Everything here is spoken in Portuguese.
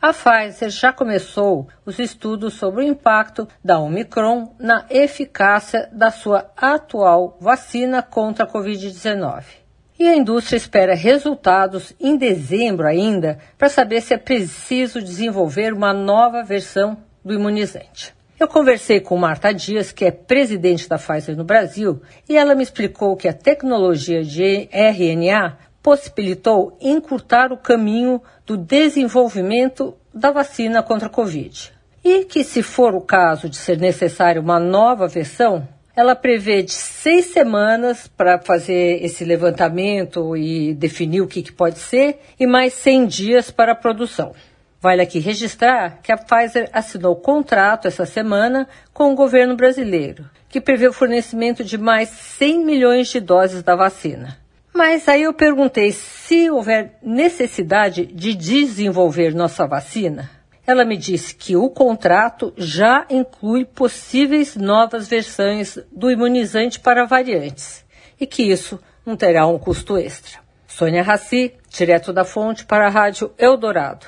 a Pfizer já começou os estudos sobre o impacto da Omicron na eficácia da sua atual vacina contra a Covid-19. E a indústria espera resultados em dezembro ainda para saber se é preciso desenvolver uma nova versão do imunizante. Eu conversei com Marta Dias, que é presidente da Pfizer no Brasil, e ela me explicou que a tecnologia de RNA possibilitou encurtar o caminho do desenvolvimento da vacina contra a Covid. E que, se for o caso de ser necessária uma nova versão, ela prevê de seis semanas para fazer esse levantamento e definir o que, que pode ser, e mais 100 dias para a produção. Vale aqui registrar que a Pfizer assinou contrato essa semana com o governo brasileiro, que prevê o fornecimento de mais 100 milhões de doses da vacina. Mas aí eu perguntei se houver necessidade de desenvolver nossa vacina. Ela me disse que o contrato já inclui possíveis novas versões do imunizante para variantes e que isso não terá um custo extra. Sônia Raci, direto da fonte para a Rádio Eldorado.